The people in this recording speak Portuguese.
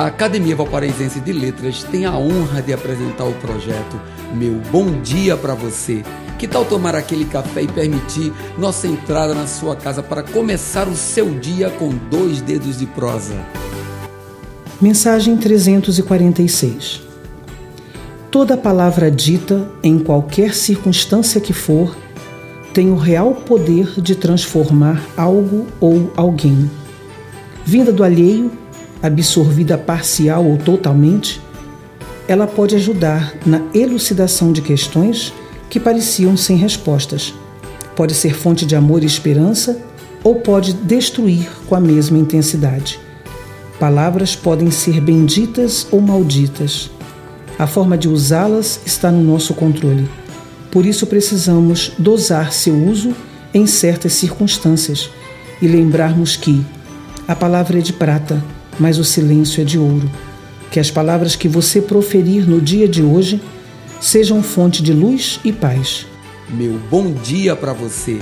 A Academia Valparaísense de Letras tem a honra de apresentar o projeto Meu Bom Dia para Você. Que tal tomar aquele café e permitir nossa entrada na sua casa para começar o seu dia com dois dedos de prosa? Mensagem 346 Toda palavra dita, em qualquer circunstância que for, tem o real poder de transformar algo ou alguém. Vinda do alheio, absorvida parcial ou totalmente, ela pode ajudar na elucidação de questões que pareciam sem respostas. Pode ser fonte de amor e esperança ou pode destruir com a mesma intensidade. Palavras podem ser benditas ou malditas. A forma de usá-las está no nosso controle. Por isso precisamos dosar seu uso em certas circunstâncias e lembrarmos que a palavra é de prata mas o silêncio é de ouro. Que as palavras que você proferir no dia de hoje sejam fonte de luz e paz. Meu bom dia para você